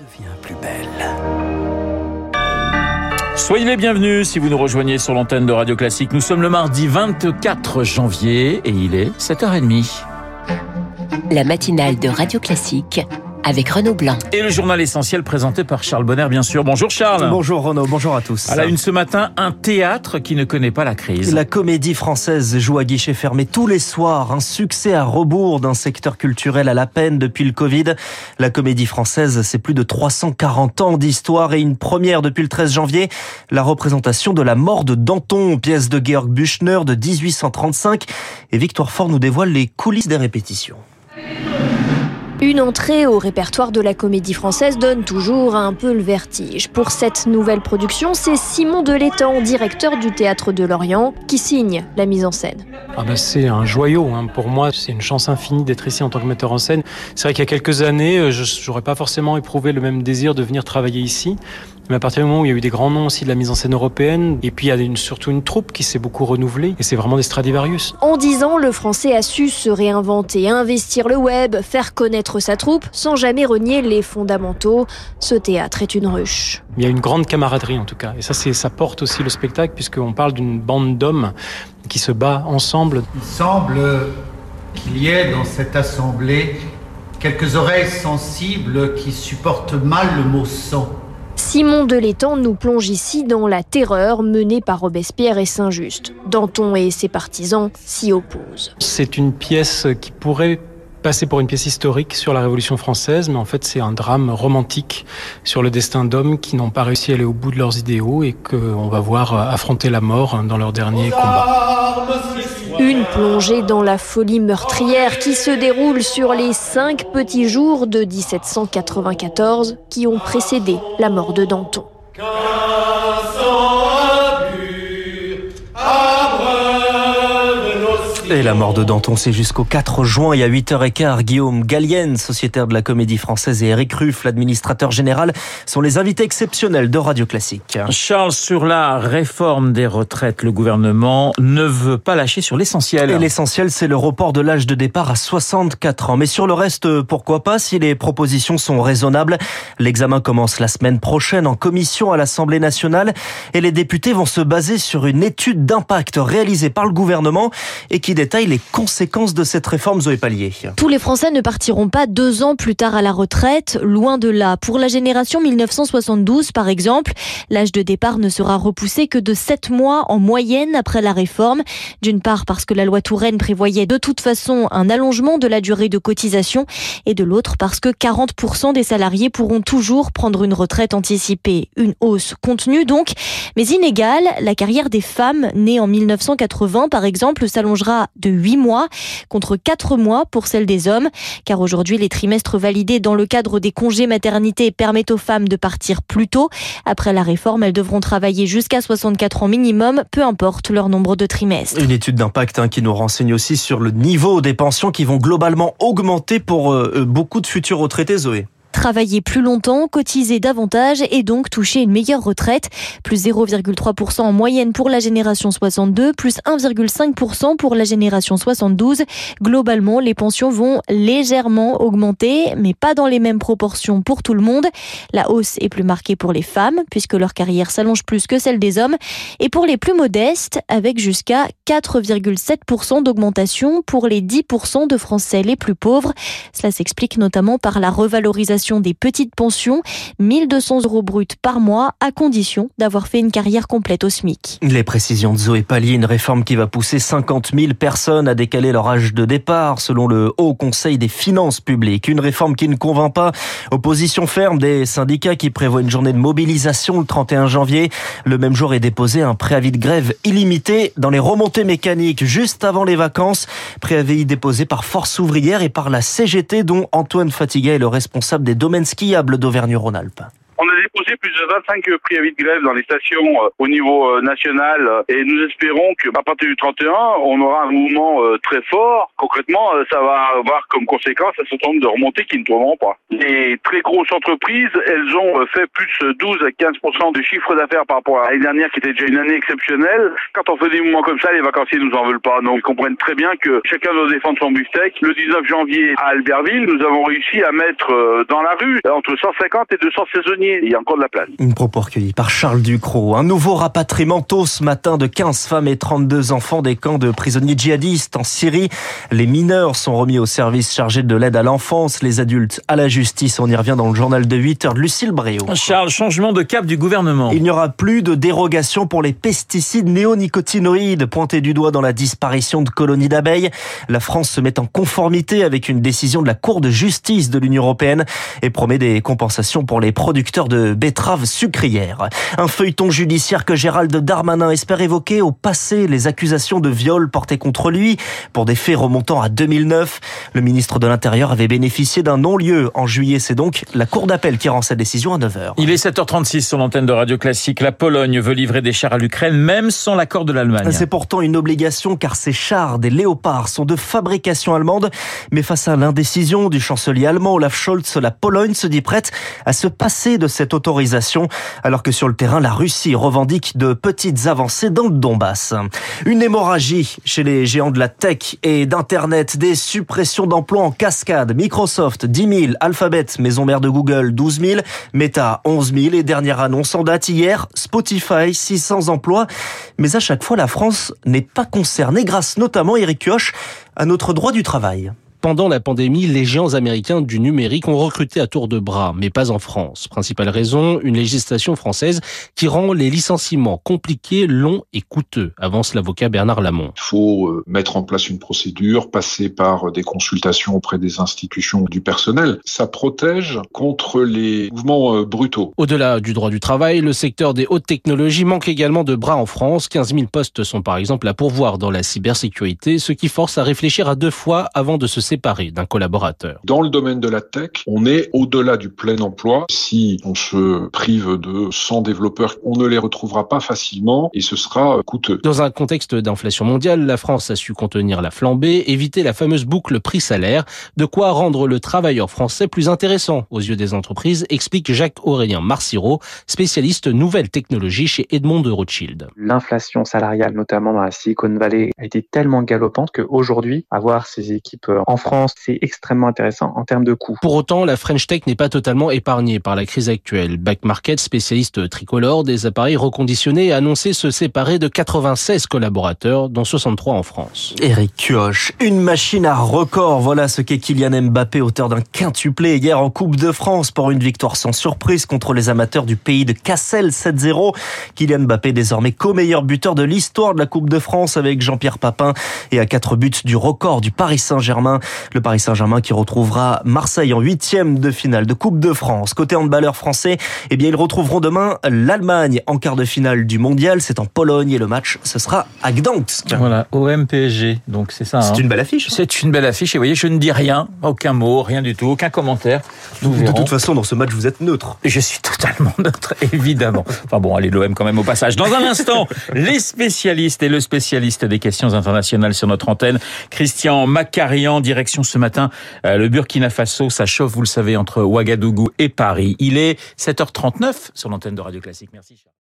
devient plus belle. Soyez les bienvenus si vous nous rejoignez sur l'antenne de Radio Classique. Nous sommes le mardi 24 janvier et il est 7h30. La matinale de Radio Classique avec Renaud Blanc. Et le journal essentiel présenté par Charles Bonner, bien sûr. Bonjour Charles. Bonjour Renaud, bonjour à tous. À la une ce matin, un théâtre qui ne connaît pas la crise. La comédie française joue à guichet fermé tous les soirs. Un succès à rebours d'un secteur culturel à la peine depuis le Covid. La comédie française, c'est plus de 340 ans d'histoire et une première depuis le 13 janvier. La représentation de la mort de Danton, pièce de Georg Büchner de 1835. Et Victoire Fort nous dévoile les coulisses des répétitions. Une entrée au répertoire de la comédie française donne toujours un peu le vertige. Pour cette nouvelle production, c'est Simon Delétang, directeur du Théâtre de Lorient, qui signe la mise en scène. Ah bah c'est un joyau, hein. pour moi c'est une chance infinie d'être ici en tant que metteur en scène. C'est vrai qu'il y a quelques années, euh, je n'aurais pas forcément éprouvé le même désir de venir travailler ici. Mais à partir du moment où il y a eu des grands noms aussi de la mise en scène européenne, et puis il y a une, surtout une troupe qui s'est beaucoup renouvelée, et c'est vraiment des Stradivarius. En dix ans, le français a su se réinventer, investir le web, faire connaître sa troupe, sans jamais renier les fondamentaux. Ce théâtre est une ruche. Il y a une grande camaraderie en tout cas, et ça, ça porte aussi le spectacle, puisqu'on parle d'une bande d'hommes qui se bat ensemble. Il semble qu'il y ait dans cette assemblée quelques oreilles sensibles qui supportent mal le mot sang. Simon Delétang nous plonge ici dans la terreur menée par Robespierre et Saint-Just. Danton et ses partisans s'y opposent. C'est une pièce qui pourrait passer pour une pièce historique sur la Révolution française, mais en fait c'est un drame romantique sur le destin d'hommes qui n'ont pas réussi à aller au bout de leurs idéaux et qu'on va voir affronter la mort dans leur dernier combat. Une plongée dans la folie meurtrière qui se déroule sur les cinq petits jours de 1794 qui ont précédé la mort de Danton. Et la mort de Danton, c'est jusqu'au 4 juin et à 8h15. Guillaume Gallienne, sociétaire de la comédie française, et Eric Ruff, l'administrateur général, sont les invités exceptionnels de Radio Classique. Charles, sur la réforme des retraites, le gouvernement ne veut pas lâcher sur l'essentiel. Et l'essentiel, c'est le report de l'âge de départ à 64 ans. Mais sur le reste, pourquoi pas, si les propositions sont raisonnables? L'examen commence la semaine prochaine en commission à l'Assemblée nationale et les députés vont se baser sur une étude d'impact réalisée par le gouvernement et qui détaille les conséquences de cette réforme Zoé Pallier. Tous les Français ne partiront pas deux ans plus tard à la retraite, loin de là. Pour la génération 1972, par exemple, l'âge de départ ne sera repoussé que de sept mois en moyenne après la réforme. D'une part parce que la loi Touraine prévoyait de toute façon un allongement de la durée de cotisation et de l'autre parce que 40% des salariés pourront toujours prendre une retraite anticipée. Une hausse contenue donc, mais inégale. La carrière des femmes nées en 1980, par exemple, s'allongera de 8 mois contre 4 mois pour celle des hommes, car aujourd'hui les trimestres validés dans le cadre des congés maternité permettent aux femmes de partir plus tôt. Après la réforme, elles devront travailler jusqu'à 64 ans minimum, peu importe leur nombre de trimestres. Une étude d'impact hein, qui nous renseigne aussi sur le niveau des pensions qui vont globalement augmenter pour euh, beaucoup de futurs retraités, Zoé travailler plus longtemps, cotiser davantage et donc toucher une meilleure retraite. Plus 0,3% en moyenne pour la génération 62, plus 1,5% pour la génération 72. Globalement, les pensions vont légèrement augmenter, mais pas dans les mêmes proportions pour tout le monde. La hausse est plus marquée pour les femmes, puisque leur carrière s'allonge plus que celle des hommes, et pour les plus modestes, avec jusqu'à 4,7% d'augmentation pour les 10% de Français les plus pauvres. Cela s'explique notamment par la revalorisation des petites pensions, 1200 euros bruts par mois, à condition d'avoir fait une carrière complète au SMIC. Les précisions de Zoé Pallier, une réforme qui va pousser 50 000 personnes à décaler leur âge de départ, selon le Haut Conseil des finances publiques. Une réforme qui ne convainc pas. Opposition ferme des syndicats qui prévoient une journée de mobilisation le 31 janvier. Le même jour est déposé un préavis de grève illimité dans les remontées mécaniques juste avant les vacances. Préavis déposé par Force ouvrière et par la CGT dont Antoine Fatiga est le responsable des domaines skiables d'Auvergne-Rhône-Alpes. On a déposé plus de 25 préavis de grève dans les stations au niveau national et nous espérons qu'à partir du 31, on aura un mouvement très fort. Concrètement, ça va avoir comme conséquence un certain nombre de remontées qui ne tomberont pas. Les très grosses entreprises, elles ont fait plus 12 à 15% du chiffre d'affaires par rapport à l'année dernière qui était déjà une année exceptionnelle. Quand on fait des mouvements comme ça, les vacanciers nous en veulent pas. Donc ils comprennent très bien que chacun doit défendre son beefsteak. Le 19 janvier à Albertville, nous avons réussi à mettre euh, dans la rue entre 150 et 200 saisonniers. Il y a encore de la place. Une propos recueillie par Charles Ducrot. Un nouveau rapatriement tôt ce matin de 15 femmes et 32 enfants des camps de prisonniers djihadistes en Syrie. Les mineurs sont remis au service chargé de l'aide à l'enfance, les adultes à la justice. On y revient dans le journal de 8 heures de Lucille Bréau. Charles, changement de cap du gouvernement. Il n'y aura plus de dérogation pour les pesticides néonicotinoïdes pointés du doigt dans la disparition de colonies d'abeilles. La France se met en conformité avec une décision de la Cour de justice de l'Union européenne et promet des compensations pour les producteurs de betteraves sucrières. Un feuilleton judiciaire que Gérald Darmanin espère évoquer au passé les accusations de viol portées contre lui pour des faits remontant à 2009. Le ministre de l'Intérieur avait bénéficié d'un non-lieu en juillet. C'est donc la Cour d'appel qui rend sa décision à 9h. Il est 7h36 sur l'antenne de Radio Classique. La Pologne veut livrer des chars à l'Ukraine même sans l'accord de l'Allemagne. C'est pourtant une obligation car ces chars, des léopards, sont de fabrication allemande. Mais face à l'indécision du chancelier allemand Olaf Scholz, la Pologne se dit prête à se passer de cette autorisation alors que sur le terrain, la Russie revendique de petites avancées dans le Donbass. Une hémorragie chez les géants de la tech et d'Internet, des suppressions d'emplois en cascade. Microsoft, 10 000, Alphabet, maison mère de Google, 12 000, Meta, 11 000 et dernière annonce en date hier, Spotify, 600 emplois. Mais à chaque fois, la France n'est pas concernée grâce notamment, Eric Kioch, à notre droit du travail. Pendant la pandémie, les géants américains du numérique ont recruté à tour de bras, mais pas en France. Principale raison, une législation française qui rend les licenciements compliqués, longs et coûteux, avance l'avocat Bernard Lamont. Il faut euh, mettre en place une procédure, passer par des consultations auprès des institutions du personnel. Ça protège contre les mouvements euh, brutaux. Au-delà du droit du travail, le secteur des hautes technologies manque également de bras en France. 15 000 postes sont par exemple à pourvoir dans la cybersécurité, ce qui force à réfléchir à deux fois avant de se séparé d'un collaborateur. Dans le domaine de la tech, on est au-delà du plein emploi. Si on se prive de 100 développeurs, on ne les retrouvera pas facilement et ce sera coûteux. Dans un contexte d'inflation mondiale, la France a su contenir la flambée, éviter la fameuse boucle prix-salaire, de quoi rendre le travailleur français plus intéressant aux yeux des entreprises, explique Jacques-Aurélien Marciro, spécialiste nouvelles technologies chez Edmond de Rothschild. L'inflation salariale, notamment dans la Silicon Valley, a été tellement galopante qu'aujourd'hui, avoir ces équipes en France, c'est extrêmement intéressant en termes de coûts. Pour autant, la French Tech n'est pas totalement épargnée par la crise actuelle. Back Market, spécialiste tricolore des appareils reconditionnés, a annoncé se séparer de 96 collaborateurs, dont 63 en France. Eric Kioch, une machine à record. Voilà ce qu'est Kylian Mbappé, auteur d'un quintuplé hier en Coupe de France pour une victoire sans surprise contre les amateurs du pays de Cassel 7-0. Kylian Mbappé désormais co-meilleur buteur de l'histoire de la Coupe de France avec Jean-Pierre Papin et à quatre buts du record du Paris Saint-Germain. Le Paris Saint-Germain qui retrouvera Marseille en huitième de finale de Coupe de France. Côté handballeur français, eh bien, ils retrouveront demain l'Allemagne en quart de finale du mondial. C'est en Pologne et le match, ce sera à Gdansk. Voilà, OM-PSG. Donc, c'est ça. C'est hein. une belle affiche. C'est une belle affiche. Et vous voyez, je ne dis rien, aucun mot, rien du tout, aucun commentaire. Nous de verrons. toute façon, dans ce match, vous êtes neutre. Je suis totalement neutre, évidemment. Enfin bon, allez, l'OM quand même au passage. Dans un instant, les spécialistes et le spécialiste des questions internationales sur notre antenne, Christian Macarian, ce matin euh, le Burkina Faso. Ça chauffe, vous le savez, entre Ouagadougou et Paris. Il est 7h39 sur l'antenne de Radio Classique. Merci.